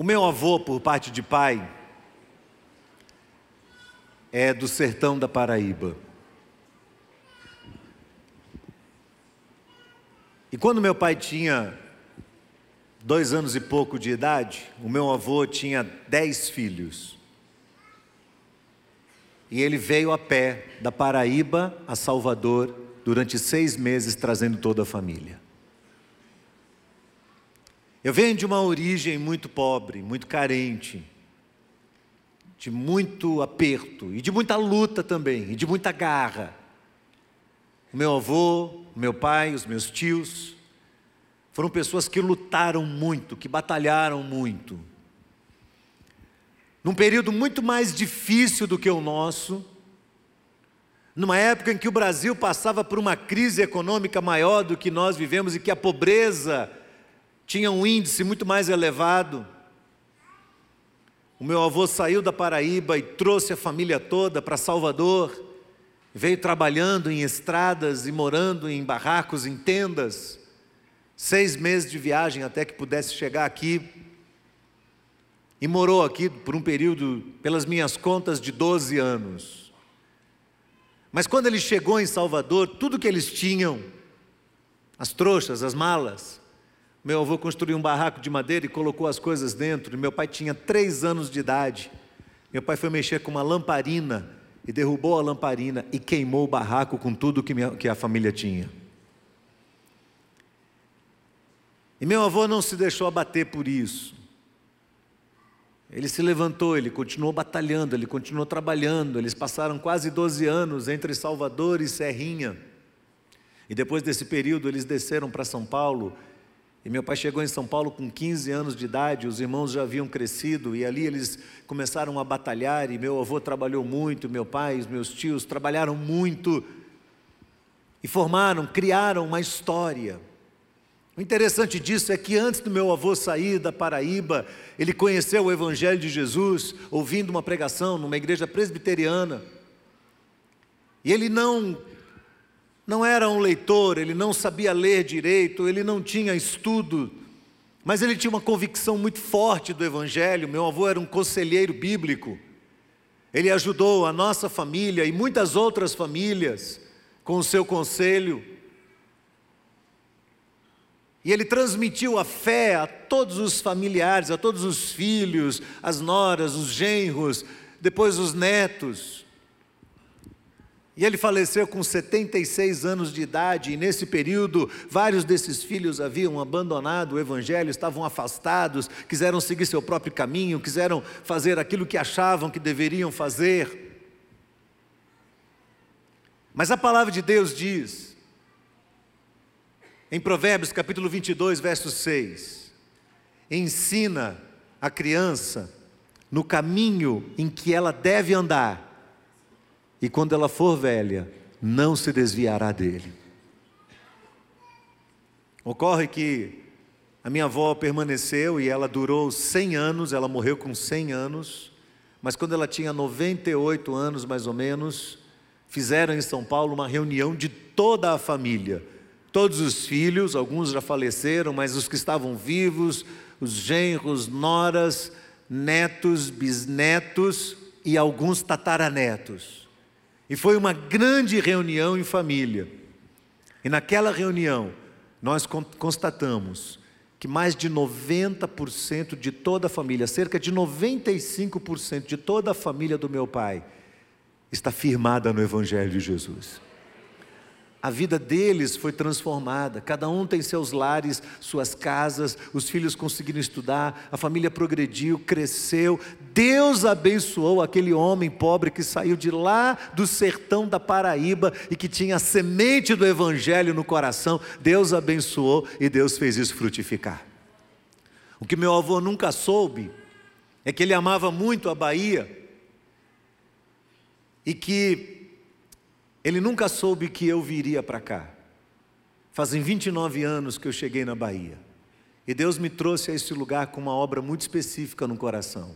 O meu avô, por parte de pai, é do sertão da Paraíba. E quando meu pai tinha dois anos e pouco de idade, o meu avô tinha dez filhos. E ele veio a pé da Paraíba a Salvador durante seis meses, trazendo toda a família. Eu venho de uma origem muito pobre, muito carente, de muito aperto e de muita luta também, e de muita garra. O meu avô, o meu pai, os meus tios, foram pessoas que lutaram muito, que batalharam muito. Num período muito mais difícil do que o nosso, numa época em que o Brasil passava por uma crise econômica maior do que nós vivemos e que a pobreza tinha um índice muito mais elevado. O meu avô saiu da Paraíba e trouxe a família toda para Salvador, veio trabalhando em estradas e morando em barracos, em tendas, seis meses de viagem até que pudesse chegar aqui, e morou aqui por um período, pelas minhas contas, de 12 anos. Mas quando ele chegou em Salvador, tudo que eles tinham, as trouxas, as malas, meu avô construiu um barraco de madeira e colocou as coisas dentro. Meu pai tinha três anos de idade. Meu pai foi mexer com uma lamparina e derrubou a lamparina e queimou o barraco com tudo que, minha, que a família tinha. E meu avô não se deixou abater por isso. Ele se levantou, ele continuou batalhando, ele continuou trabalhando. Eles passaram quase 12 anos entre Salvador e Serrinha. E depois desse período, eles desceram para São Paulo. E meu pai chegou em São Paulo com 15 anos de idade, os irmãos já haviam crescido, e ali eles começaram a batalhar. E meu avô trabalhou muito, meu pai, meus tios trabalharam muito. E formaram, criaram uma história. O interessante disso é que antes do meu avô sair da Paraíba, ele conheceu o Evangelho de Jesus, ouvindo uma pregação numa igreja presbiteriana. E ele não não era um leitor, ele não sabia ler direito, ele não tinha estudo, mas ele tinha uma convicção muito forte do Evangelho. Meu avô era um conselheiro bíblico, ele ajudou a nossa família e muitas outras famílias com o seu conselho. E ele transmitiu a fé a todos os familiares, a todos os filhos, as noras, os genros, depois os netos. E ele faleceu com 76 anos de idade, e nesse período, vários desses filhos haviam abandonado o Evangelho, estavam afastados, quiseram seguir seu próprio caminho, quiseram fazer aquilo que achavam que deveriam fazer. Mas a palavra de Deus diz em Provérbios capítulo 22, verso 6, ensina a criança no caminho em que ela deve andar, e quando ela for velha, não se desviará dele. Ocorre que a minha avó permaneceu e ela durou 100 anos, ela morreu com 100 anos, mas quando ela tinha 98 anos mais ou menos, fizeram em São Paulo uma reunião de toda a família Todos os filhos, alguns já faleceram, mas os que estavam vivos, os genros, noras, netos, bisnetos e alguns tataranetos. E foi uma grande reunião em família. E naquela reunião, nós constatamos que mais de 90% de toda a família, cerca de 95% de toda a família do meu pai, está firmada no Evangelho de Jesus a vida deles foi transformada. Cada um tem seus lares, suas casas, os filhos conseguiram estudar, a família progrediu, cresceu. Deus abençoou aquele homem pobre que saiu de lá do sertão da Paraíba e que tinha a semente do evangelho no coração. Deus abençoou e Deus fez isso frutificar. O que meu avô nunca soube é que ele amava muito a Bahia e que ele nunca soube que eu viria para cá. Fazem 29 anos que eu cheguei na Bahia. E Deus me trouxe a esse lugar com uma obra muito específica no coração.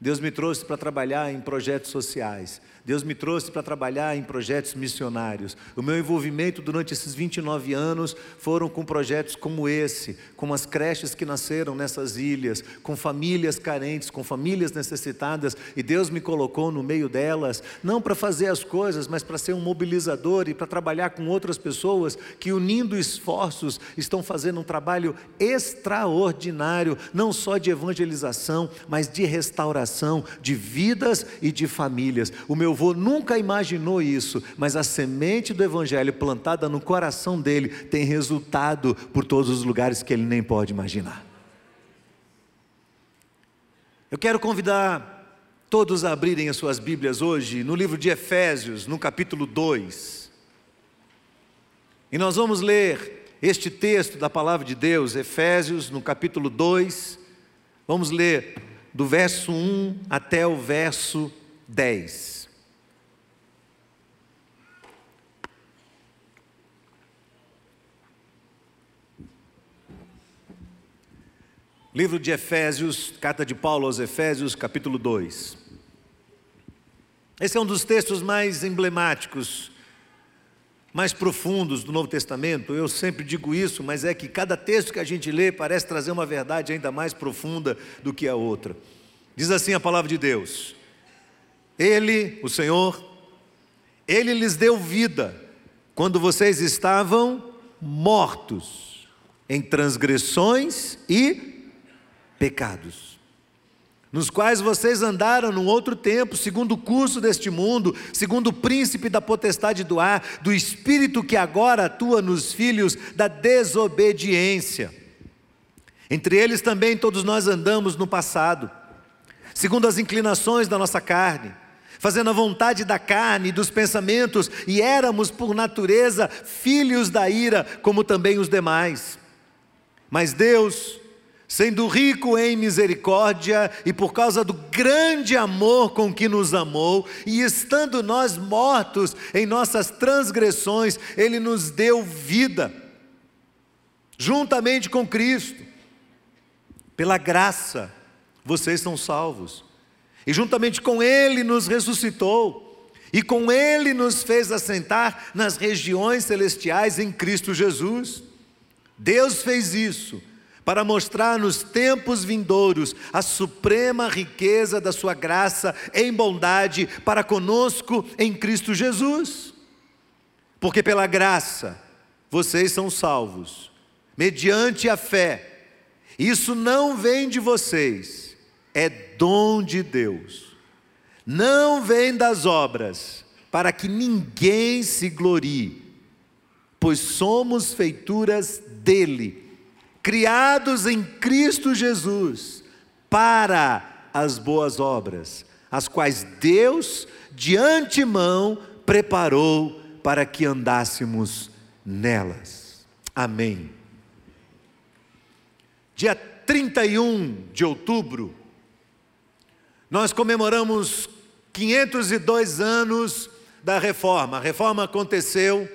Deus me trouxe para trabalhar em projetos sociais. Deus me trouxe para trabalhar em projetos missionários. O meu envolvimento durante esses 29 anos foram com projetos como esse, com as creches que nasceram nessas ilhas, com famílias carentes, com famílias necessitadas, e Deus me colocou no meio delas, não para fazer as coisas, mas para ser um mobilizador e para trabalhar com outras pessoas que, unindo esforços, estão fazendo um trabalho extraordinário, não só de evangelização, mas de restauração de vidas e de famílias. O meu avô nunca imaginou isso, mas a semente do Evangelho plantada no coração dele tem resultado por todos os lugares que ele nem pode imaginar. Eu quero convidar todos a abrirem as suas Bíblias hoje no livro de Efésios, no capítulo 2. E nós vamos ler este texto da palavra de Deus, Efésios, no capítulo 2. Vamos ler do verso 1 até o verso 10. Livro de Efésios, carta de Paulo aos Efésios, capítulo 2. Esse é um dos textos mais emblemáticos, mais profundos do Novo Testamento. Eu sempre digo isso, mas é que cada texto que a gente lê parece trazer uma verdade ainda mais profunda do que a outra. Diz assim a palavra de Deus: Ele, o Senhor, Ele lhes deu vida quando vocês estavam mortos em transgressões e pecados, nos quais vocês andaram num outro tempo, segundo o curso deste mundo, segundo o príncipe da potestade do ar, do espírito que agora atua nos filhos da desobediência. Entre eles também todos nós andamos no passado, segundo as inclinações da nossa carne, fazendo a vontade da carne e dos pensamentos, e éramos por natureza filhos da ira, como também os demais. Mas Deus, sendo rico em misericórdia e por causa do grande amor com que nos amou, e estando nós mortos em nossas transgressões, Ele nos deu vida, juntamente com Cristo, pela graça, vocês são salvos, e juntamente com Ele nos ressuscitou, e com Ele nos fez assentar nas regiões celestiais em Cristo Jesus. Deus fez isso para mostrar nos tempos vindouros a suprema riqueza da Sua graça em bondade para conosco em Cristo Jesus. Porque pela graça vocês são salvos, mediante a fé. Isso não vem de vocês, é dom de Deus. Não vem das obras, para que ninguém se glorie, pois somos feituras dele criados em Cristo Jesus para as boas obras, as quais Deus de antemão preparou para que andássemos nelas. Amém. Dia 31 de outubro, nós comemoramos 502 anos da reforma. A reforma aconteceu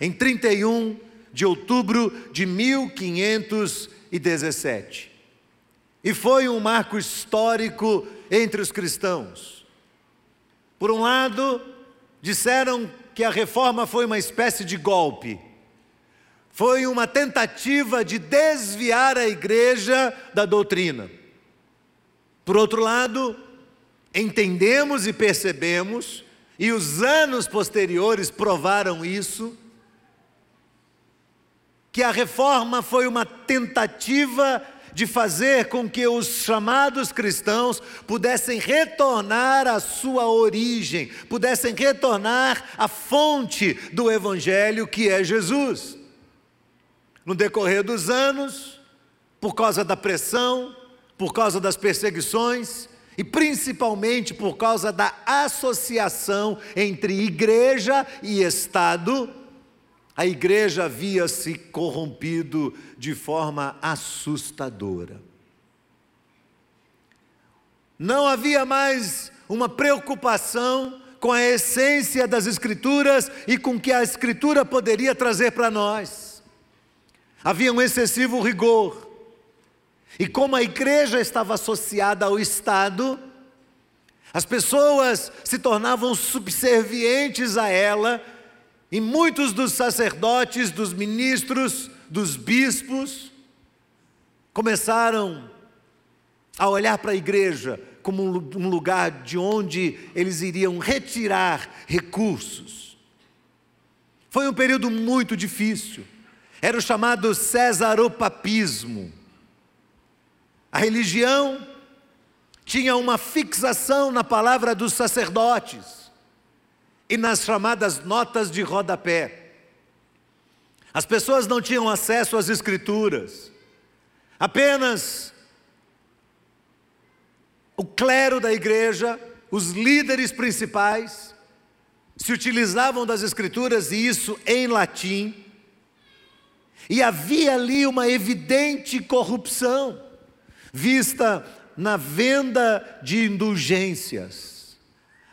em 31 de outubro de 1517. E foi um marco histórico entre os cristãos. Por um lado, disseram que a reforma foi uma espécie de golpe, foi uma tentativa de desviar a igreja da doutrina. Por outro lado, entendemos e percebemos, e os anos posteriores provaram isso, que a reforma foi uma tentativa de fazer com que os chamados cristãos pudessem retornar à sua origem, pudessem retornar à fonte do Evangelho que é Jesus. No decorrer dos anos, por causa da pressão, por causa das perseguições e principalmente por causa da associação entre igreja e Estado, a igreja havia se corrompido de forma assustadora. Não havia mais uma preocupação com a essência das Escrituras e com o que a Escritura poderia trazer para nós. Havia um excessivo rigor. E como a igreja estava associada ao Estado, As pessoas se tornavam subservientes a ela, e muitos dos sacerdotes, dos ministros, dos bispos começaram a olhar para a igreja como um lugar de onde eles iriam retirar recursos. Foi um período muito difícil. Era o chamado cesaropapismo. A religião tinha uma fixação na palavra dos sacerdotes e nas chamadas notas de rodapé. As pessoas não tinham acesso às escrituras. Apenas o clero da igreja, os líderes principais, se utilizavam das escrituras e isso em latim. E havia ali uma evidente corrupção, vista na venda de indulgências.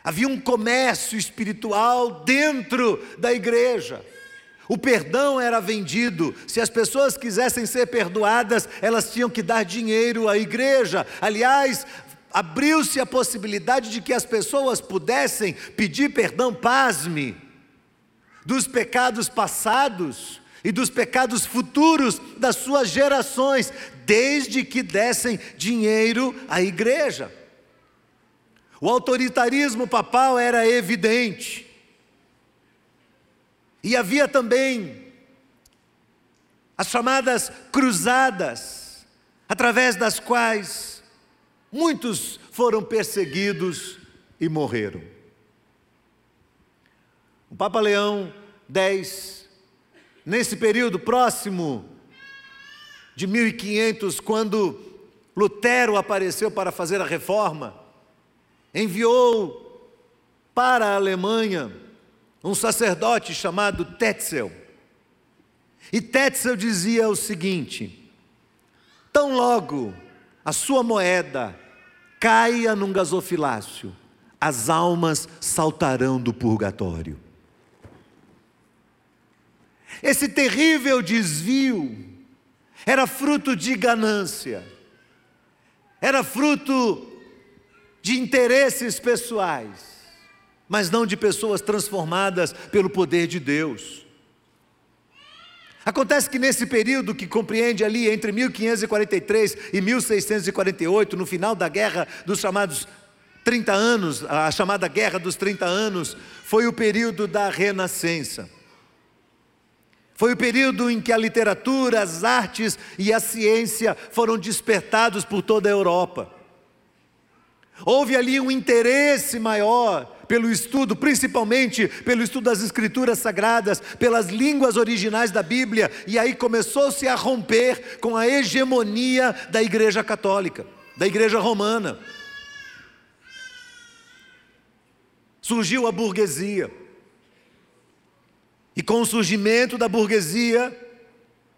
Havia um comércio espiritual dentro da igreja. O perdão era vendido. Se as pessoas quisessem ser perdoadas, elas tinham que dar dinheiro à igreja. Aliás, abriu-se a possibilidade de que as pessoas pudessem pedir perdão, pasme, dos pecados passados e dos pecados futuros das suas gerações, desde que dessem dinheiro à igreja. O autoritarismo papal era evidente. E havia também as chamadas cruzadas, através das quais muitos foram perseguidos e morreram. O Papa Leão X, nesse período próximo de 1500, quando Lutero apareceu para fazer a reforma, enviou para a Alemanha um sacerdote chamado Tetzel. E Tetzel dizia o seguinte: tão logo a sua moeda caia num gasofilácio, as almas saltarão do purgatório. Esse terrível desvio era fruto de ganância, era fruto de interesses pessoais mas não de pessoas transformadas pelo poder de Deus. Acontece que nesse período que compreende ali entre 1543 e 1648, no final da guerra dos chamados 30 anos, a chamada Guerra dos 30 anos, foi o período da Renascença. Foi o período em que a literatura, as artes e a ciência foram despertados por toda a Europa. Houve ali um interesse maior pelo estudo, principalmente pelo estudo das Escrituras Sagradas, pelas línguas originais da Bíblia, e aí começou-se a romper com a hegemonia da Igreja Católica, da Igreja Romana. Surgiu a burguesia, e com o surgimento da burguesia,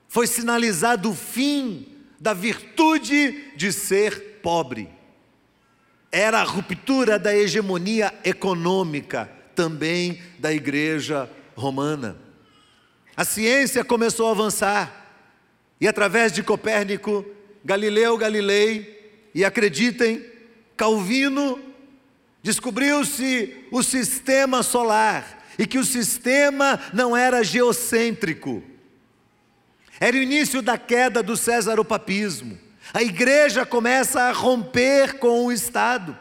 foi sinalizado o fim da virtude de ser pobre era a ruptura da hegemonia econômica também da igreja romana. A ciência começou a avançar, e através de Copérnico, Galileu Galilei, e acreditem, Calvino, descobriu-se o sistema solar, e que o sistema não era geocêntrico. Era o início da queda do Césaropapismo. A igreja começa a romper com o Estado.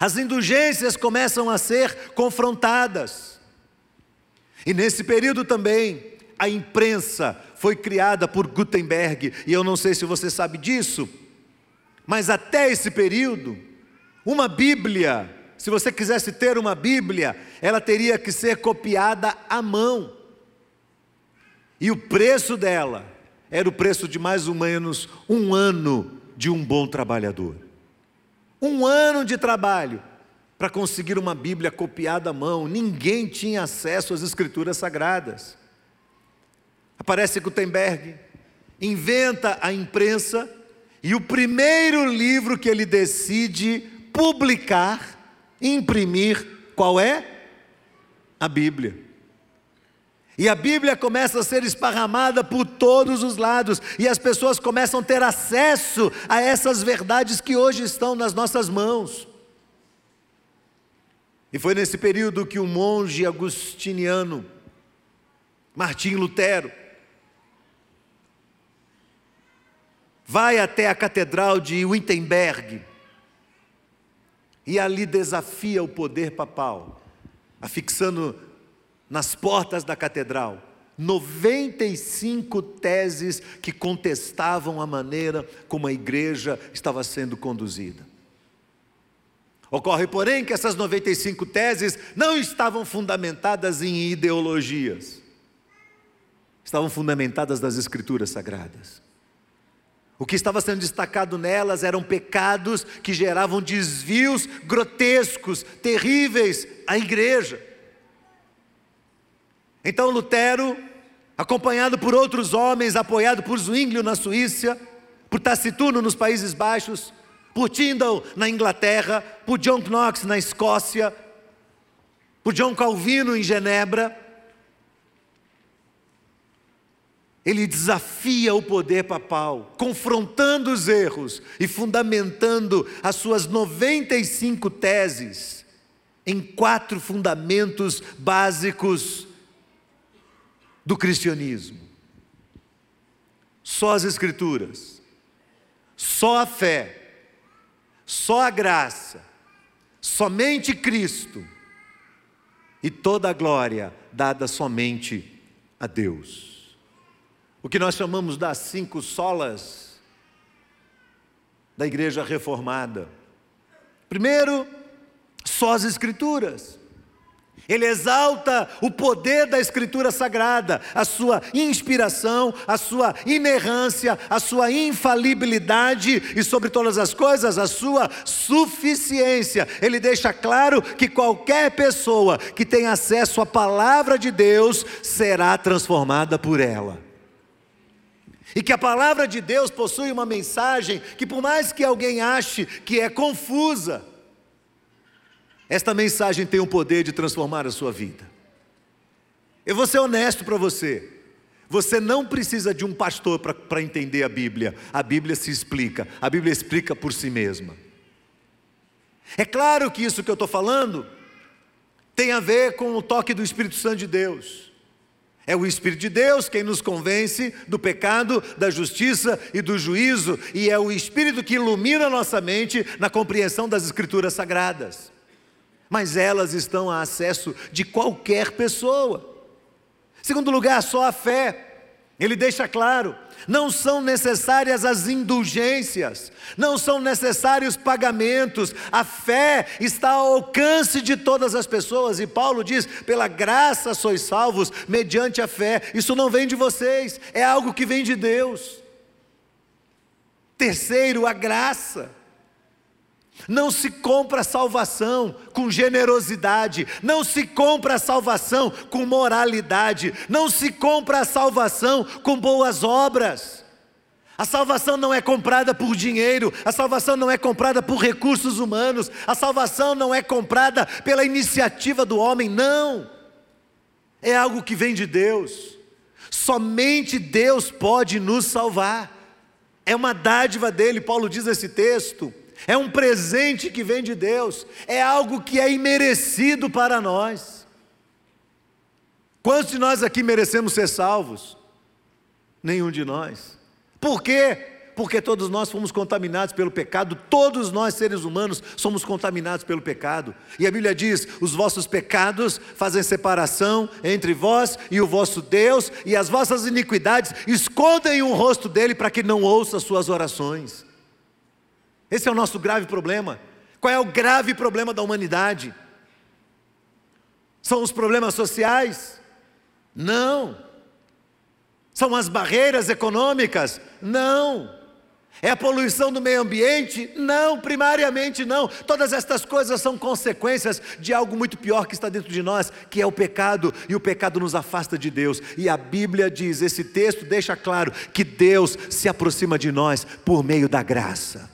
As indulgências começam a ser confrontadas. E nesse período também, a imprensa foi criada por Gutenberg, e eu não sei se você sabe disso, mas até esse período, uma Bíblia, se você quisesse ter uma Bíblia, ela teria que ser copiada à mão. E o preço dela era o preço de mais ou menos um ano de um bom trabalhador. Um ano de trabalho para conseguir uma Bíblia copiada à mão. Ninguém tinha acesso às Escrituras Sagradas. Aparece Gutenberg, inventa a imprensa, e o primeiro livro que ele decide publicar, imprimir, qual é? A Bíblia. E a Bíblia começa a ser esparramada por todos os lados, e as pessoas começam a ter acesso a essas verdades que hoje estão nas nossas mãos. E foi nesse período que o monge agustiniano, Martim Lutero, vai até a catedral de Wittenberg e ali desafia o poder papal, afixando nas portas da catedral 95 teses que contestavam a maneira como a igreja estava sendo conduzida. Ocorre, porém, que essas 95 teses não estavam fundamentadas em ideologias, estavam fundamentadas nas Escrituras Sagradas. O que estava sendo destacado nelas eram pecados que geravam desvios grotescos, terríveis à igreja. Então Lutero, acompanhado por outros homens, apoiado por Zwinglio na Suíça, por Taciturno nos Países Baixos, por Tyndall na Inglaterra, por John Knox na Escócia, por John Calvino em Genebra. Ele desafia o poder papal, confrontando os erros e fundamentando as suas 95 teses em quatro fundamentos básicos do cristianismo: só as Escrituras, só a fé, só a graça, somente Cristo e toda a glória dada somente a Deus. O que nós chamamos das cinco solas da igreja reformada. Primeiro, só as Escrituras. Ele exalta o poder da Escritura Sagrada, a sua inspiração, a sua inerrância, a sua infalibilidade e, sobre todas as coisas, a sua suficiência. Ele deixa claro que qualquer pessoa que tem acesso à palavra de Deus será transformada por ela. E que a palavra de Deus possui uma mensagem que, por mais que alguém ache que é confusa, esta mensagem tem o poder de transformar a sua vida. Eu vou ser honesto para você. Você não precisa de um pastor para entender a Bíblia. A Bíblia se explica. A Bíblia explica por si mesma. É claro que isso que eu estou falando tem a ver com o toque do Espírito Santo de Deus. É o Espírito de Deus quem nos convence do pecado, da justiça e do juízo, e é o Espírito que ilumina nossa mente na compreensão das Escrituras Sagradas mas elas estão a acesso de qualquer pessoa. Segundo lugar, só a fé. Ele deixa claro: não são necessárias as indulgências, não são necessários pagamentos, a fé está ao alcance de todas as pessoas, e Paulo diz: pela graça sois salvos, mediante a fé. Isso não vem de vocês, é algo que vem de Deus. Terceiro, a graça. Não se compra salvação com generosidade, não se compra salvação com moralidade, não se compra a salvação com boas obras. A salvação não é comprada por dinheiro, a salvação não é comprada por recursos humanos, a salvação não é comprada pela iniciativa do homem, não. É algo que vem de Deus. Somente Deus pode nos salvar. É uma dádiva dele, Paulo diz nesse texto é um presente que vem de Deus, é algo que é imerecido para nós. Quantos de nós aqui merecemos ser salvos? Nenhum de nós. Por quê? Porque todos nós fomos contaminados pelo pecado, todos nós seres humanos somos contaminados pelo pecado. E a Bíblia diz: os vossos pecados fazem separação entre vós e o vosso Deus, e as vossas iniquidades escondem o rosto dele para que não ouça as suas orações. Esse é o nosso grave problema. Qual é o grave problema da humanidade? São os problemas sociais? Não. São as barreiras econômicas? Não. É a poluição do meio ambiente? Não, primariamente não. Todas estas coisas são consequências de algo muito pior que está dentro de nós, que é o pecado, e o pecado nos afasta de Deus. E a Bíblia diz, esse texto deixa claro que Deus se aproxima de nós por meio da graça.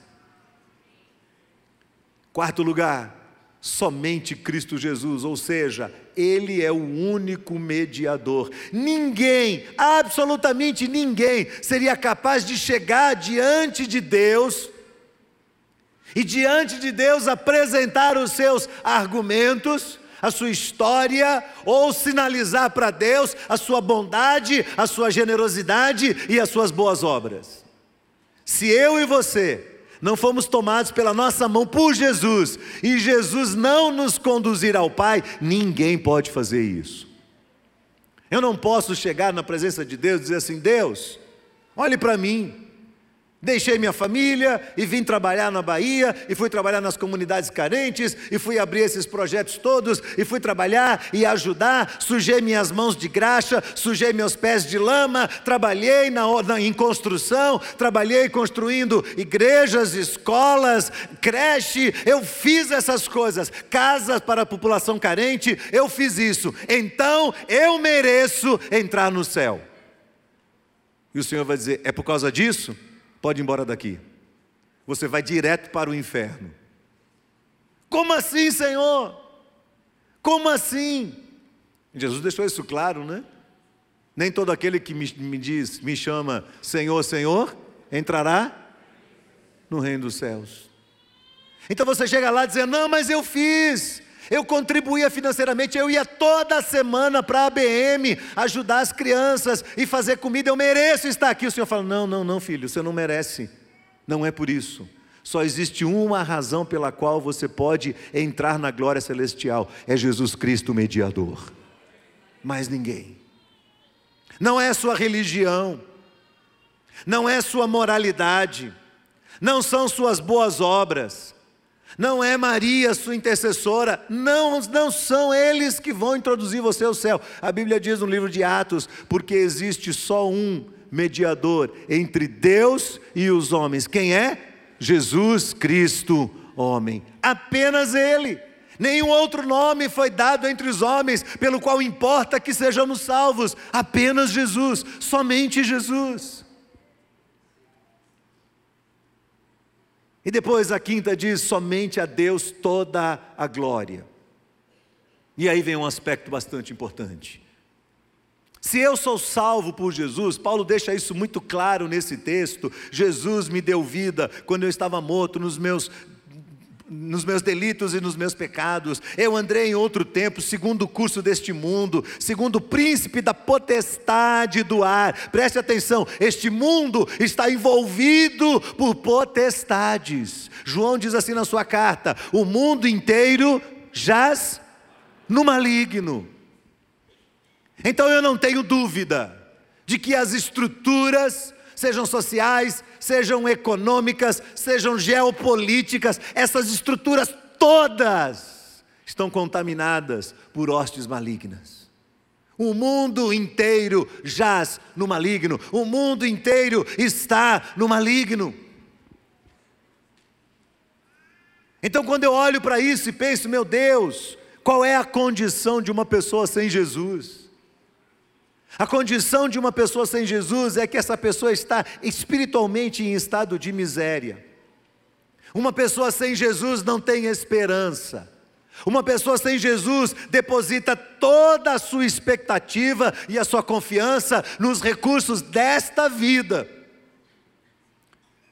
Quarto lugar, somente Cristo Jesus, ou seja, Ele é o único mediador. Ninguém, absolutamente ninguém, seria capaz de chegar diante de Deus e diante de Deus apresentar os seus argumentos a sua história ou sinalizar para Deus a sua bondade, a sua generosidade e as suas boas obras. Se eu e você não fomos tomados pela nossa mão por Jesus. E Jesus não nos conduzir ao Pai, ninguém pode fazer isso. Eu não posso chegar na presença de Deus e dizer assim: Deus, olhe para mim, Deixei minha família e vim trabalhar na Bahia, e fui trabalhar nas comunidades carentes, e fui abrir esses projetos todos, e fui trabalhar e ajudar. Sujei minhas mãos de graxa, sujei meus pés de lama, trabalhei na, na, em construção, trabalhei construindo igrejas, escolas, creche. Eu fiz essas coisas, casas para a população carente, eu fiz isso. Então eu mereço entrar no céu. E o Senhor vai dizer: é por causa disso? Pode ir embora daqui. Você vai direto para o inferno. Como assim, Senhor? Como assim? Jesus deixou isso claro, né? Nem todo aquele que me, me diz, me chama Senhor, Senhor, entrará no reino dos céus. Então você chega lá dizendo: Não, mas eu fiz, eu contribuía financeiramente, eu ia toda semana para a ABM ajudar as crianças e fazer comida, eu mereço estar aqui. O Senhor fala: Não, não, não, filho, você não merece. Não é por isso. Só existe uma razão pela qual você pode entrar na glória celestial: é Jesus Cristo, mediador. Mais ninguém. Não é sua religião, não é sua moralidade, não são suas boas obras não é Maria, sua intercessora, não, não são eles que vão introduzir você ao céu. A Bíblia diz no livro de Atos: porque existe só um mediador entre Deus e os homens. Quem é? Jesus Cristo, homem. Apenas Ele. Nenhum outro nome foi dado entre os homens, pelo qual importa que sejamos salvos. Apenas Jesus, somente Jesus. E depois a quinta diz: somente a Deus toda a glória. E aí vem um aspecto bastante importante. Se eu sou salvo por Jesus, Paulo deixa isso muito claro nesse texto. Jesus me deu vida quando eu estava morto nos meus nos meus delitos e nos meus pecados. Eu andei em outro tempo, segundo o curso deste mundo, segundo o príncipe da potestade do ar. Preste atenção, este mundo está envolvido por potestades. João diz assim na sua carta: o mundo inteiro jaz no maligno. Então eu não tenho dúvida de que as estruturas sejam sociais, sejam econômicas, sejam geopolíticas, essas estruturas todas estão contaminadas por hostes malignas. O mundo inteiro jaz no maligno, o mundo inteiro está no maligno. Então, quando eu olho para isso e penso, meu Deus, qual é a condição de uma pessoa sem Jesus? A condição de uma pessoa sem Jesus é que essa pessoa está espiritualmente em estado de miséria. Uma pessoa sem Jesus não tem esperança. Uma pessoa sem Jesus deposita toda a sua expectativa e a sua confiança nos recursos desta vida.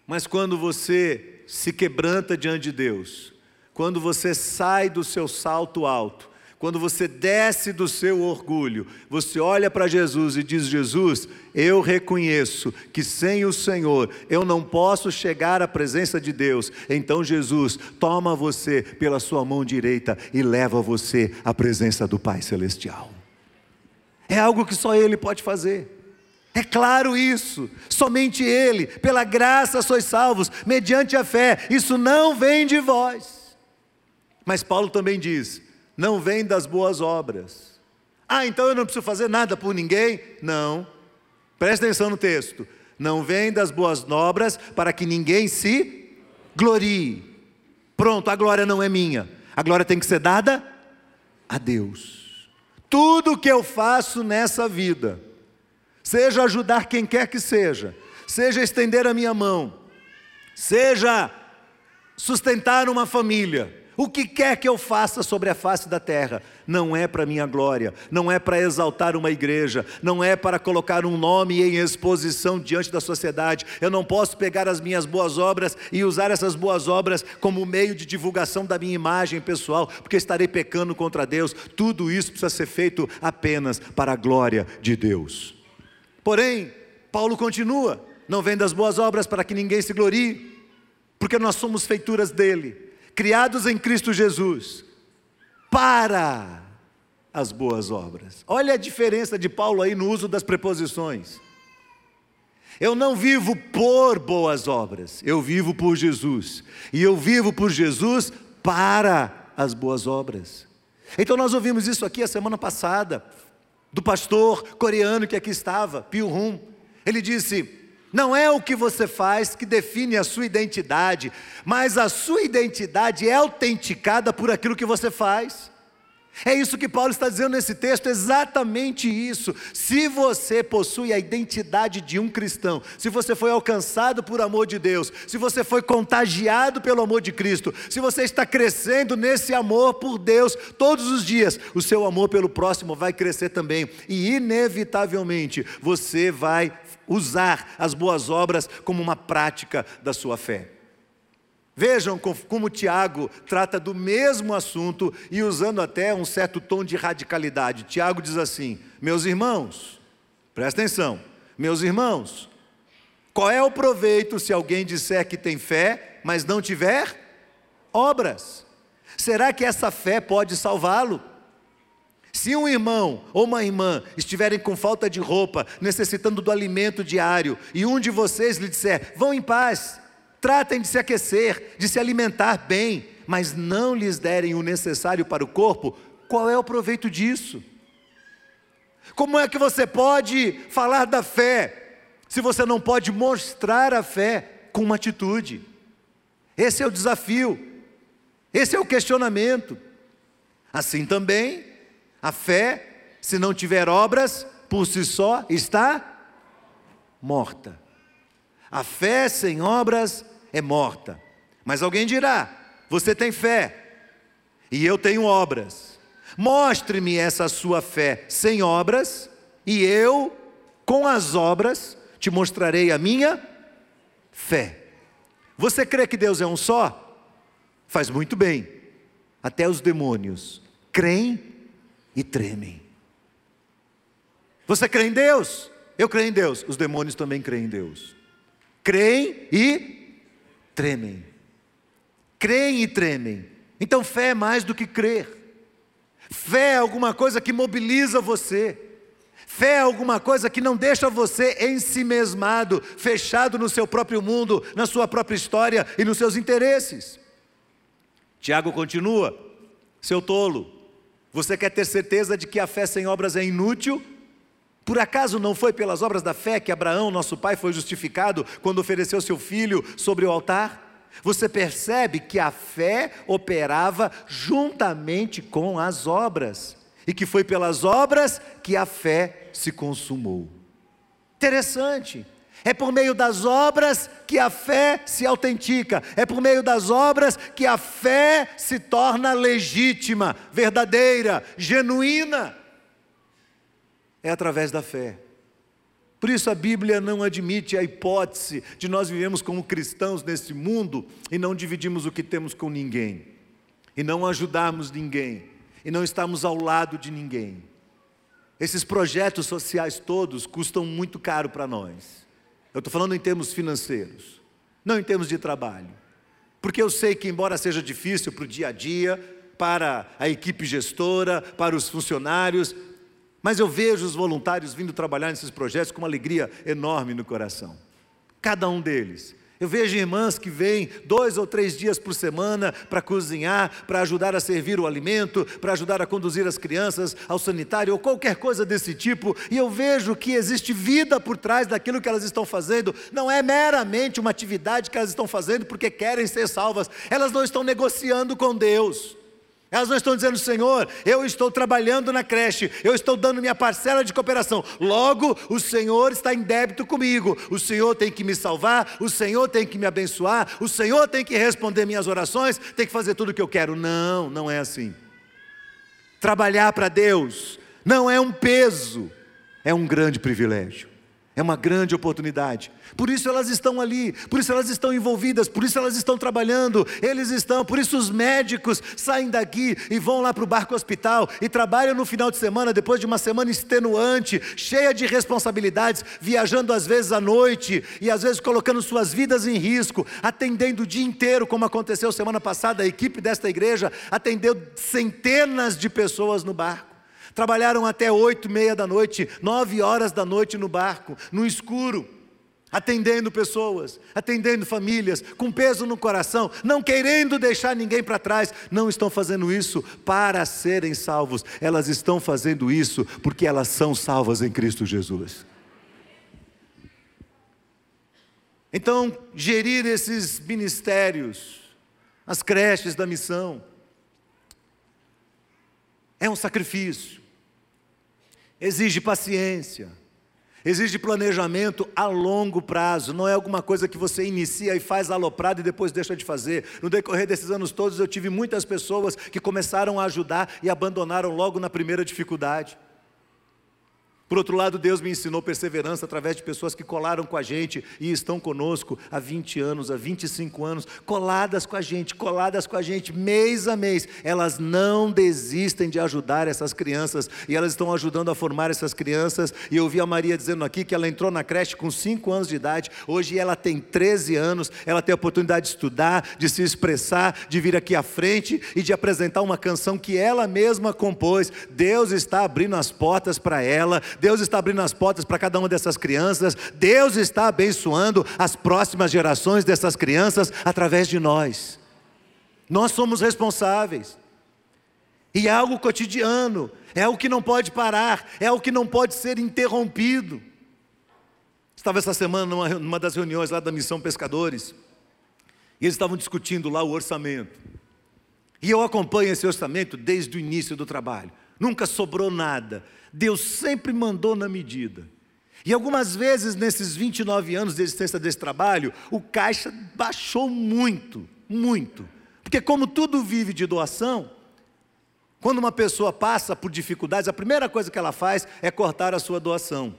Mas quando você se quebranta diante de Deus, quando você sai do seu salto alto, quando você desce do seu orgulho, você olha para Jesus e diz: Jesus, eu reconheço que sem o Senhor eu não posso chegar à presença de Deus. Então, Jesus, toma você pela sua mão direita e leva você à presença do Pai Celestial. É algo que só Ele pode fazer. É claro isso, somente Ele, pela graça sois salvos, mediante a fé, isso não vem de vós. Mas Paulo também diz: não vem das boas obras. Ah, então eu não preciso fazer nada por ninguém? Não. Presta atenção no texto. Não vem das boas obras para que ninguém se glorie. Pronto, a glória não é minha. A glória tem que ser dada a Deus. Tudo que eu faço nessa vida, seja ajudar quem quer que seja, seja estender a minha mão, seja sustentar uma família, O que quer que eu faça sobre a face da terra, não é para minha glória, não é para exaltar uma igreja, não é para colocar um nome em exposição diante da sociedade. Eu não posso pegar as minhas boas obras e usar essas boas obras como meio de divulgação da minha imagem pessoal, porque estarei pecando contra Deus. Tudo isso precisa ser feito apenas para a glória de Deus. Porém, Paulo continua: não vem das boas obras para que ninguém se glorie, porque nós somos feituras dele criados em Cristo Jesus, para as boas obras. Olha a diferença de Paulo aí no uso das preposições. Eu não vivo por boas obras, eu vivo por Jesus. E eu vivo por Jesus para as boas obras. Então nós ouvimos isso aqui a semana passada, do pastor coreano que aqui estava, Pio Hum. Ele disse: não é o que você faz que define a sua identidade, mas a sua identidade é autenticada por aquilo que você faz. É isso que Paulo está dizendo nesse texto, exatamente isso. Se você possui a identidade de um cristão, se você foi alcançado por amor de Deus, se você foi contagiado pelo amor de Cristo, se você está crescendo nesse amor por Deus todos os dias, o seu amor pelo próximo vai crescer também, e inevitavelmente você vai usar as boas obras como uma prática da sua fé. Vejam como Tiago trata do mesmo assunto e usando até um certo tom de radicalidade. Tiago diz assim: Meus irmãos, presta atenção, meus irmãos, qual é o proveito se alguém disser que tem fé, mas não tiver obras? Será que essa fé pode salvá-lo? Se um irmão ou uma irmã estiverem com falta de roupa, necessitando do alimento diário, e um de vocês lhe disser: vão em paz, tratem de se aquecer, de se alimentar bem, mas não lhes derem o necessário para o corpo, qual é o proveito disso? Como é que você pode falar da fé, se você não pode mostrar a fé com uma atitude? Esse é o desafio, esse é o questionamento. Assim também, a fé, se não tiver obras, por si só está morta. A fé sem obras é morta. Mas alguém dirá: você tem fé e eu tenho obras. Mostre-me essa sua fé sem obras, e eu, com as obras, te mostrarei a minha fé. Você crê que Deus é um só? Faz muito bem. Até os demônios creem e tremem. Você crê em Deus? Eu creio em Deus. Os demônios também creem em Deus. Creem e tremem. Creem e tremem. Então fé é mais do que crer. Fé é alguma coisa que mobiliza você. Fé é alguma coisa que não deixa você ensimesmado, fechado no seu próprio mundo, na sua própria história e nos seus interesses. Tiago continua: seu tolo, você quer ter certeza de que a fé sem obras é inútil? Por acaso não foi pelas obras da fé que Abraão, nosso pai, foi justificado quando ofereceu seu filho sobre o altar? Você percebe que a fé operava juntamente com as obras, e que foi pelas obras que a fé se consumou. Interessante. É por meio das obras que a fé se autentica, é por meio das obras que a fé se torna legítima, verdadeira, genuína. É através da fé. Por isso a Bíblia não admite a hipótese de nós vivemos como cristãos nesse mundo e não dividimos o que temos com ninguém, e não ajudarmos ninguém, e não estamos ao lado de ninguém. Esses projetos sociais todos custam muito caro para nós. Eu estou falando em termos financeiros, não em termos de trabalho. Porque eu sei que, embora seja difícil para o dia a dia, para a equipe gestora, para os funcionários, mas eu vejo os voluntários vindo trabalhar nesses projetos com uma alegria enorme no coração. Cada um deles. Eu vejo irmãs que vêm dois ou três dias por semana para cozinhar, para ajudar a servir o alimento, para ajudar a conduzir as crianças ao sanitário ou qualquer coisa desse tipo, e eu vejo que existe vida por trás daquilo que elas estão fazendo, não é meramente uma atividade que elas estão fazendo porque querem ser salvas, elas não estão negociando com Deus, Elas não estão dizendo, Senhor, eu estou trabalhando na creche, eu estou dando minha parcela de cooperação. Logo, o Senhor está em débito comigo. O Senhor tem que me salvar, o Senhor tem que me abençoar, o Senhor tem que responder minhas orações, tem que fazer tudo o que eu quero. Não, não é assim. Trabalhar para Deus não é um peso, é um grande privilégio. É uma grande oportunidade. Por isso elas estão ali, por isso elas estão envolvidas, por isso elas estão trabalhando, eles estão, por isso os médicos saem daqui e vão lá para o barco hospital e trabalham no final de semana, depois de uma semana extenuante, cheia de responsabilidades, viajando às vezes à noite e às vezes colocando suas vidas em risco, atendendo o dia inteiro, como aconteceu semana passada, a equipe desta igreja atendeu centenas de pessoas no barco. Trabalharam até oito meia da noite, nove horas da noite no barco, no escuro, atendendo pessoas, atendendo famílias, com peso no coração, não querendo deixar ninguém para trás. Não estão fazendo isso para serem salvos, elas estão fazendo isso porque elas são salvas em Cristo Jesus. Então, gerir esses ministérios, as creches da missão, é um sacrifício exige paciência, exige planejamento a longo prazo, não é alguma coisa que você inicia e faz aloprado e depois deixa de fazer. No decorrer desses anos todos, eu tive muitas pessoas que começaram a ajudar e abandonaram logo na primeira dificuldade. Por outro lado, Deus me ensinou perseverança através de pessoas que colaram com a gente e estão conosco há 20 anos, há 25 anos, coladas com a gente, coladas com a gente, mês a mês. Elas não desistem de ajudar essas crianças e elas estão ajudando a formar essas crianças. E eu vi a Maria dizendo aqui que ela entrou na creche com 5 anos de idade, hoje ela tem 13 anos, ela tem a oportunidade de estudar, de se expressar, de vir aqui à frente e de apresentar uma canção que ela mesma compôs. Deus está abrindo as portas para ela Deus está abrindo as portas para cada uma dessas crianças, Deus está abençoando as próximas gerações dessas crianças através de nós. Nós somos responsáveis. E é algo cotidiano, é algo que não pode parar, é algo que não pode ser interrompido. Estava essa semana numa, numa das reuniões lá da Missão Pescadores, e eles estavam discutindo lá o orçamento. E eu acompanho esse orçamento desde o início do trabalho. Nunca sobrou nada. Deus sempre mandou na medida. E algumas vezes, nesses 29 anos de existência desse trabalho, o caixa baixou muito, muito. Porque, como tudo vive de doação, quando uma pessoa passa por dificuldades, a primeira coisa que ela faz é cortar a sua doação.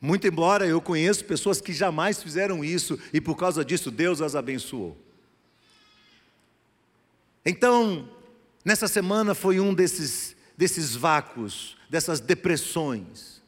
Muito embora eu conheço pessoas que jamais fizeram isso e por causa disso Deus as abençoou. Então, nessa semana foi um desses desses vácuos, dessas depressões.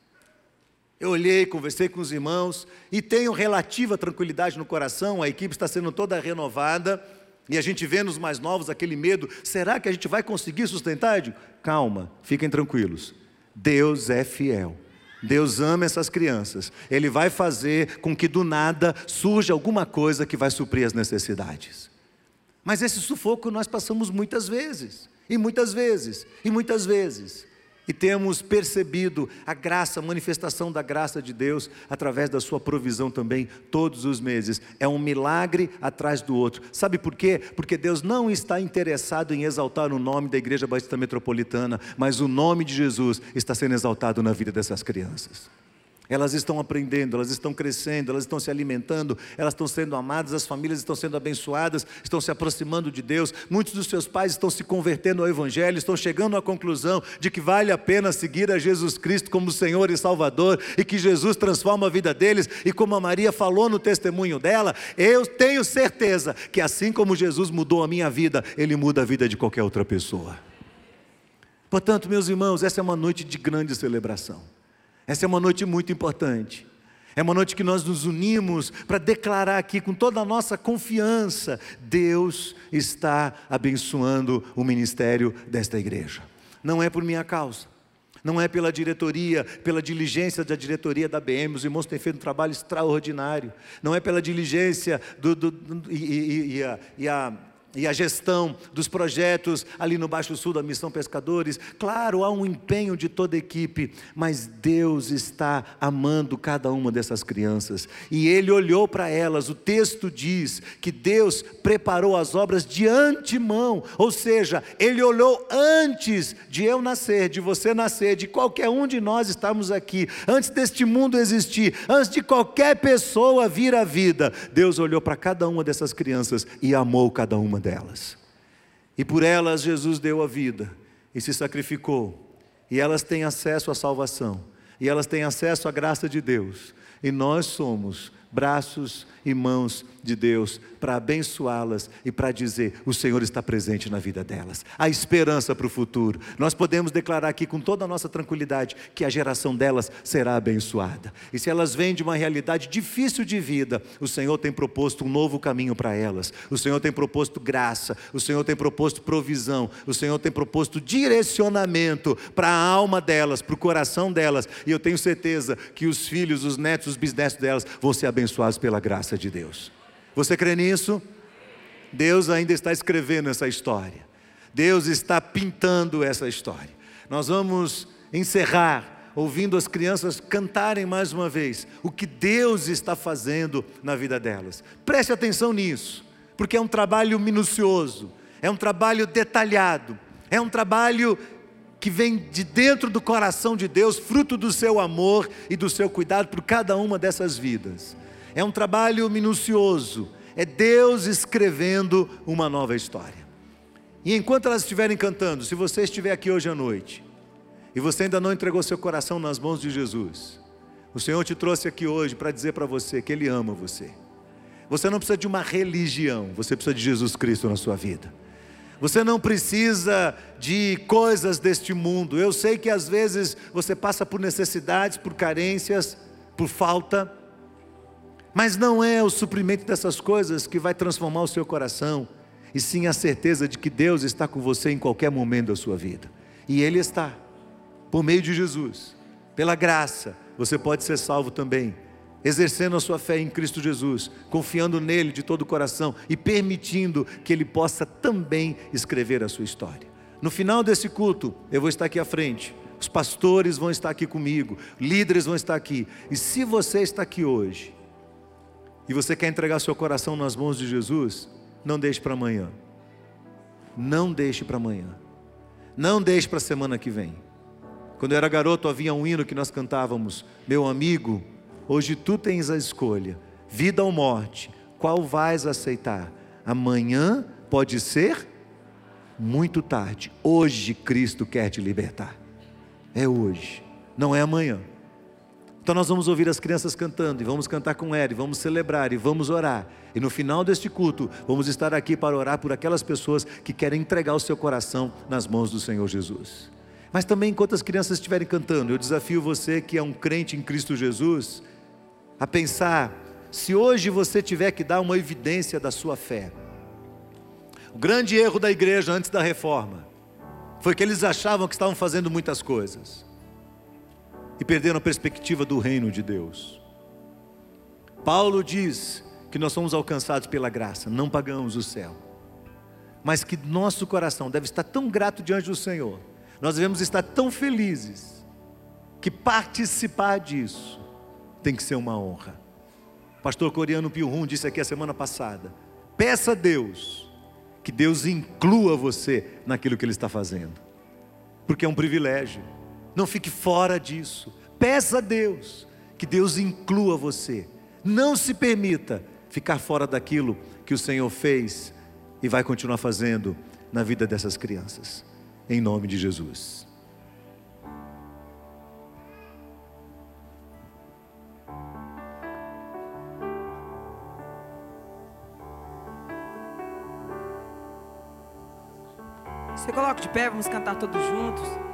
Eu olhei, conversei com os irmãos e tenho relativa tranquilidade no coração, a equipe está sendo toda renovada e a gente vê nos mais novos aquele medo: será que a gente vai conseguir sustentar? digo, calma, fiquem tranquilos. Deus é fiel. Deus ama essas crianças. Ele vai fazer com que do nada surja alguma coisa que vai suprir as necessidades. Mas esse sufoco nós passamos muitas vezes. E muitas vezes, e muitas vezes, e temos percebido a graça, a manifestação da graça de Deus através da sua provisão também todos os meses. É um milagre atrás do outro. Sabe por quê? Porque Deus não está interessado em exaltar o nome da Igreja Batista Metropolitana, mas o nome de Jesus está sendo exaltado na vida dessas crianças. Elas estão aprendendo, elas estão crescendo, elas estão se alimentando, elas estão sendo amadas, as famílias estão sendo abençoadas, estão se aproximando de Deus. Muitos dos seus pais estão se convertendo ao Evangelho, estão chegando à conclusão de que vale a pena seguir a Jesus Cristo como Senhor e Salvador e que Jesus transforma a vida deles. E como a Maria falou no testemunho dela, eu tenho certeza que assim como Jesus mudou a minha vida, Ele muda a vida de qualquer outra pessoa. Portanto, meus irmãos, essa é uma noite de grande celebração. Essa é uma noite muito importante. É uma noite que nós nos unimos para declarar aqui com toda a nossa confiança: Deus está abençoando o ministério desta igreja. Não é por minha causa, não é pela diretoria, pela diligência da diretoria da BM, os irmãos têm feito um trabalho extraordinário, não é pela diligência do, do, do e, e, e, a, e a e a gestão dos projetos ali no Baixo Sul da Missão Pescadores. Claro, há um empenho de toda a equipe, mas Deus está amando cada uma dessas crianças. E Ele olhou para elas. O texto diz que Deus preparou as obras de antemão, ou seja, Ele olhou antes de eu nascer, de você nascer, de qualquer um de nós estarmos aqui, antes deste mundo existir, antes de qualquer pessoa vir à vida. Deus olhou para cada uma dessas crianças e amou cada uma delas. E por elas Jesus deu a vida e se sacrificou. E elas têm acesso à salvação. E elas têm acesso à graça de Deus. E nós somos braços e mãos de Deus para abençoá-las e para dizer: o Senhor está presente na vida delas. Há esperança para o futuro. Nós podemos declarar aqui com toda a nossa tranquilidade que a geração delas será abençoada. E se elas vêm de uma realidade difícil de vida, o Senhor tem proposto um novo caminho para elas. O Senhor tem proposto graça, o Senhor tem proposto provisão, o Senhor tem proposto direcionamento para a alma delas, para o coração delas. E eu tenho certeza que os filhos, os netos, os bisnetos delas vão ser abençoados pela graça de Deus. Você crê nisso? Deus ainda está escrevendo essa história. Deus está pintando essa história. Nós vamos encerrar ouvindo as crianças cantarem mais uma vez o que Deus está fazendo na vida delas. Preste atenção nisso, porque é um trabalho minucioso, é um trabalho detalhado, é um trabalho que vem de dentro do coração de Deus, fruto do seu amor e do seu cuidado por cada uma dessas vidas. É um trabalho minucioso, é Deus escrevendo uma nova história. E enquanto elas estiverem cantando, se você estiver aqui hoje à noite e você ainda não entregou seu coração nas mãos de Jesus, o Senhor te trouxe aqui hoje para dizer para você que Ele ama você. Você não precisa de uma religião, você precisa de Jesus Cristo na sua vida. Você não precisa de coisas deste mundo. Eu sei que às vezes você passa por necessidades, por carências, por falta. Mas não é o suprimento dessas coisas que vai transformar o seu coração, e sim a certeza de que Deus está com você em qualquer momento da sua vida. E Ele está, por meio de Jesus, pela graça, você pode ser salvo também, exercendo a sua fé em Cristo Jesus, confiando nele de todo o coração e permitindo que Ele possa também escrever a sua história. No final desse culto, eu vou estar aqui à frente, os pastores vão estar aqui comigo, líderes vão estar aqui, e se você está aqui hoje, e você quer entregar seu coração nas mãos de Jesus, não deixe para amanhã. Não deixe para amanhã. Não deixe para a semana que vem. Quando eu era garoto, havia um hino que nós cantávamos: Meu amigo, hoje tu tens a escolha, vida ou morte, qual vais aceitar? Amanhã pode ser muito tarde. Hoje Cristo quer te libertar. É hoje, não é amanhã. Então nós vamos ouvir as crianças cantando e vamos cantar com ela, e vamos celebrar e vamos orar. E no final deste culto, vamos estar aqui para orar por aquelas pessoas que querem entregar o seu coração nas mãos do Senhor Jesus. Mas também enquanto as crianças estiverem cantando, eu desafio você que é um crente em Cristo Jesus a pensar se hoje você tiver que dar uma evidência da sua fé. O grande erro da igreja antes da reforma foi que eles achavam que estavam fazendo muitas coisas e perderam a perspectiva do reino de Deus. Paulo diz que nós somos alcançados pela graça, não pagamos o céu, mas que nosso coração deve estar tão grato diante do Senhor, nós devemos estar tão felizes, que participar disso tem que ser uma honra. Pastor Coriano Pilrum disse aqui a semana passada: peça a Deus que Deus inclua você naquilo que Ele está fazendo, porque é um privilégio. Não fique fora disso. Peça a Deus que Deus inclua você. Não se permita ficar fora daquilo que o Senhor fez e vai continuar fazendo na vida dessas crianças. Em nome de Jesus. Você coloca de pé, vamos cantar todos juntos.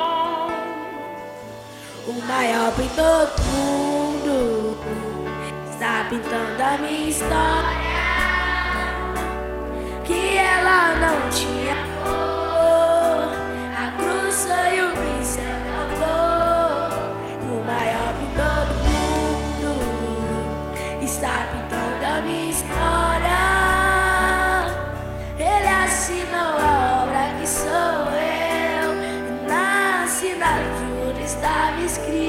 O maior pintor do mundo está pintando a minha história que ela não tinha. estava escrito.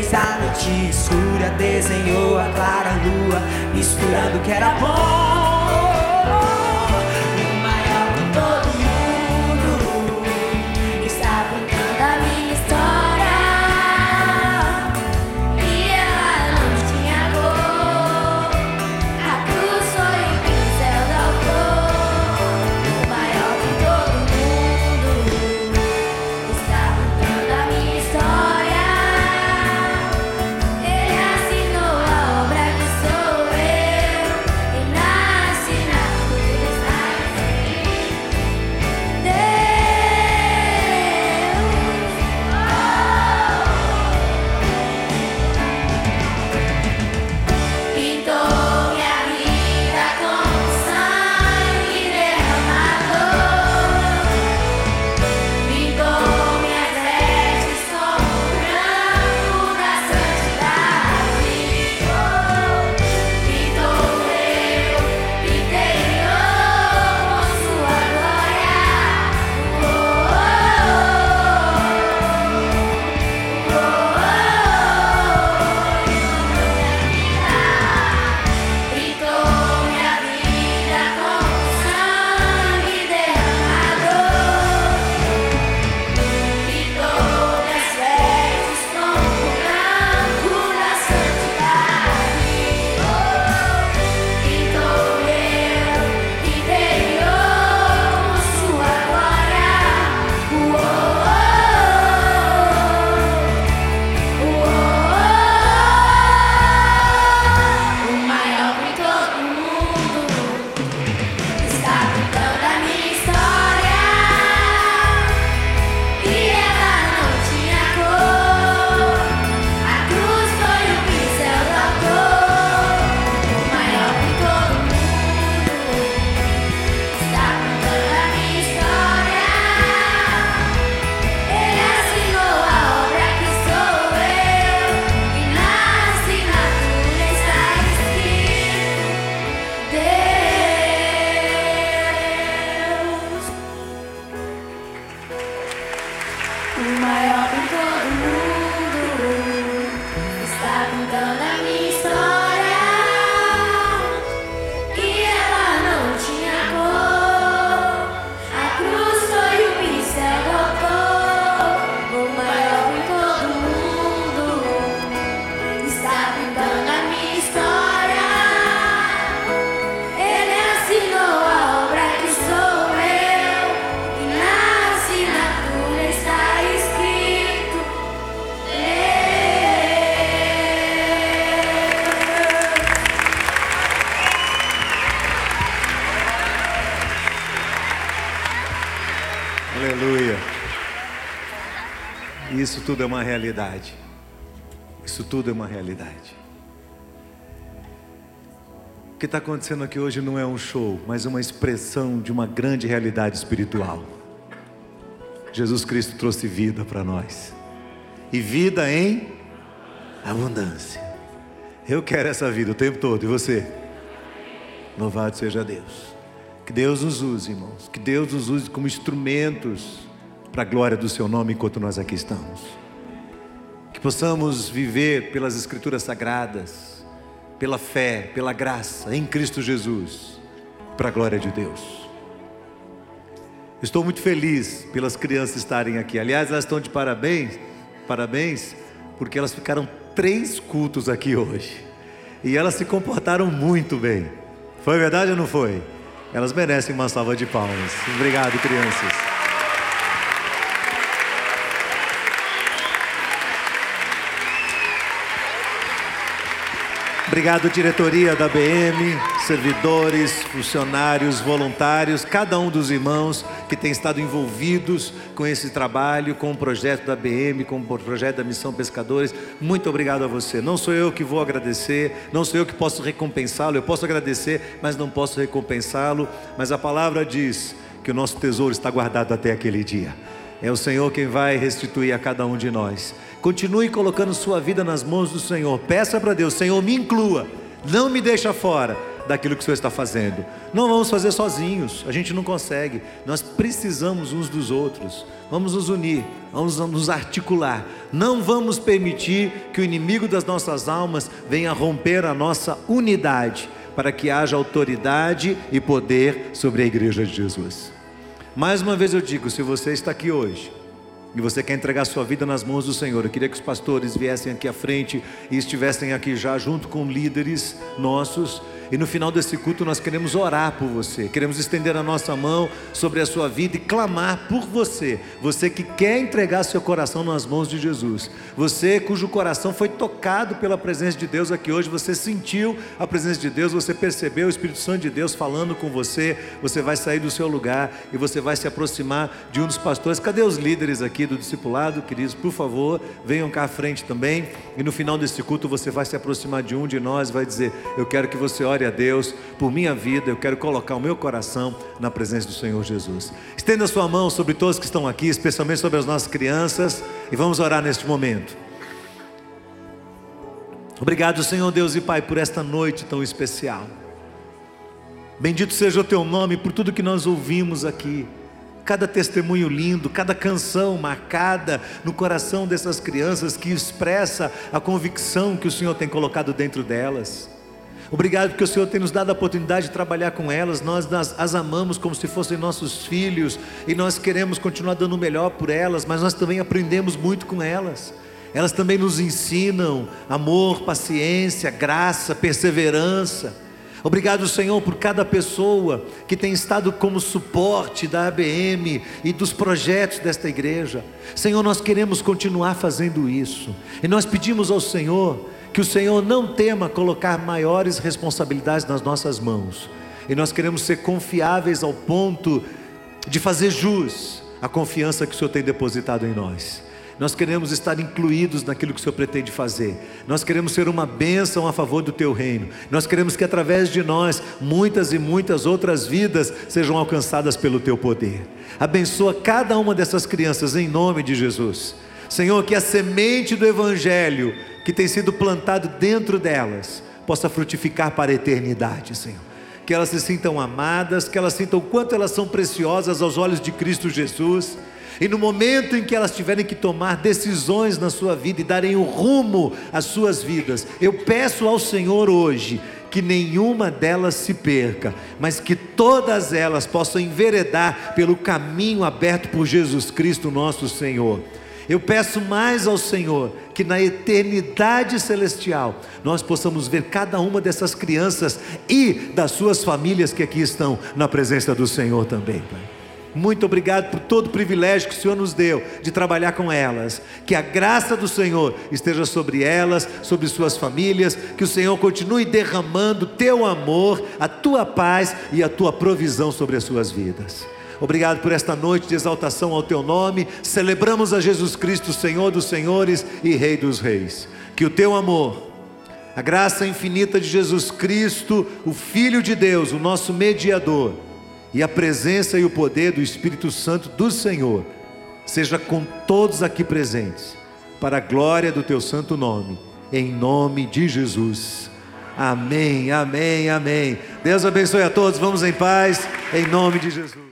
fez a noite escura, desenhou a clara lua, misturando o que era bom. tudo é uma realidade. Isso tudo é uma realidade. O que está acontecendo aqui hoje não é um show, mas uma expressão de uma grande realidade espiritual. Jesus Cristo trouxe vida para nós, e vida em abundância. Eu quero essa vida o tempo todo, e você? Louvado seja Deus. Que Deus nos use, irmãos. Que Deus nos use como instrumentos para a glória do Seu nome enquanto nós aqui estamos. Que possamos viver pelas Escrituras Sagradas, pela fé, pela graça em Cristo Jesus, para a glória de Deus. Estou muito feliz pelas crianças estarem aqui. Aliás, elas estão de parabéns, parabéns, porque elas ficaram três cultos aqui hoje. E elas se comportaram muito bem. Foi verdade ou não foi? Elas merecem uma salva de palmas. Obrigado, crianças. Obrigado, diretoria da BM, servidores, funcionários, voluntários, cada um dos irmãos que tem estado envolvidos com esse trabalho, com o projeto da BM, com o projeto da Missão Pescadores. Muito obrigado a você. Não sou eu que vou agradecer, não sou eu que posso recompensá-lo. Eu posso agradecer, mas não posso recompensá-lo. Mas a palavra diz que o nosso tesouro está guardado até aquele dia. É o Senhor quem vai restituir a cada um de nós. Continue colocando sua vida nas mãos do Senhor. Peça para Deus, Senhor, me inclua. Não me deixa fora daquilo que o Senhor está fazendo. Não vamos fazer sozinhos, a gente não consegue. Nós precisamos uns dos outros. Vamos nos unir, vamos nos articular. Não vamos permitir que o inimigo das nossas almas venha romper a nossa unidade, para que haja autoridade e poder sobre a igreja de Jesus. Mais uma vez eu digo: se você está aqui hoje e você quer entregar sua vida nas mãos do Senhor, eu queria que os pastores viessem aqui à frente e estivessem aqui já junto com líderes nossos e no final desse culto nós queremos orar por você, queremos estender a nossa mão sobre a sua vida e clamar por você. Você que quer entregar seu coração nas mãos de Jesus, você cujo coração foi tocado pela presença de Deus aqui hoje, você sentiu a presença de Deus, você percebeu o Espírito Santo de Deus falando com você, você vai sair do seu lugar e você vai se aproximar de um dos pastores. Cadê os líderes aqui do discipulado, queridos? Por favor, venham cá à frente também. E no final desse culto você vai se aproximar de um de nós vai dizer: Eu quero que você ore a Deus por minha vida, eu quero colocar o meu coração na presença do Senhor Jesus. Estenda sua mão sobre todos que estão aqui, especialmente sobre as nossas crianças, e vamos orar neste momento. Obrigado, Senhor Deus e Pai, por esta noite tão especial. Bendito seja o teu nome por tudo que nós ouvimos aqui. Cada testemunho lindo, cada canção marcada no coração dessas crianças que expressa a convicção que o Senhor tem colocado dentro delas. Obrigado porque o Senhor tem nos dado a oportunidade de trabalhar com elas. Nós as amamos como se fossem nossos filhos e nós queremos continuar dando o melhor por elas, mas nós também aprendemos muito com elas. Elas também nos ensinam amor, paciência, graça, perseverança. Obrigado, Senhor, por cada pessoa que tem estado como suporte da ABM e dos projetos desta igreja. Senhor, nós queremos continuar fazendo isso. E nós pedimos ao Senhor que o Senhor não tema colocar maiores responsabilidades nas nossas mãos. E nós queremos ser confiáveis ao ponto de fazer jus à confiança que o Senhor tem depositado em nós. Nós queremos estar incluídos naquilo que o Senhor pretende fazer. Nós queremos ser uma bênção a favor do teu reino. Nós queremos que através de nós muitas e muitas outras vidas sejam alcançadas pelo teu poder. Abençoa cada uma dessas crianças em nome de Jesus. Senhor, que a semente do evangelho que tem sido plantado dentro delas possa frutificar para a eternidade, Senhor. Que elas se sintam amadas, que elas sintam o quanto elas são preciosas aos olhos de Cristo Jesus. E no momento em que elas tiverem que tomar decisões na sua vida e darem o rumo às suas vidas, eu peço ao Senhor hoje que nenhuma delas se perca, mas que todas elas possam enveredar pelo caminho aberto por Jesus Cristo, nosso Senhor. Eu peço mais ao Senhor que na eternidade celestial nós possamos ver cada uma dessas crianças e das suas famílias que aqui estão na presença do Senhor também, Pai. Muito obrigado por todo o privilégio que o Senhor nos deu de trabalhar com elas. Que a graça do Senhor esteja sobre elas, sobre suas famílias. Que o Senhor continue derramando teu amor, a tua paz e a tua provisão sobre as suas vidas. Obrigado por esta noite de exaltação ao teu nome. Celebramos a Jesus Cristo, Senhor dos Senhores e Rei dos Reis. Que o teu amor, a graça infinita de Jesus Cristo, o Filho de Deus, o nosso mediador, e a presença e o poder do Espírito Santo do Senhor, seja com todos aqui presentes, para a glória do teu santo nome, em nome de Jesus. Amém, amém, amém. Deus abençoe a todos. Vamos em paz, em nome de Jesus.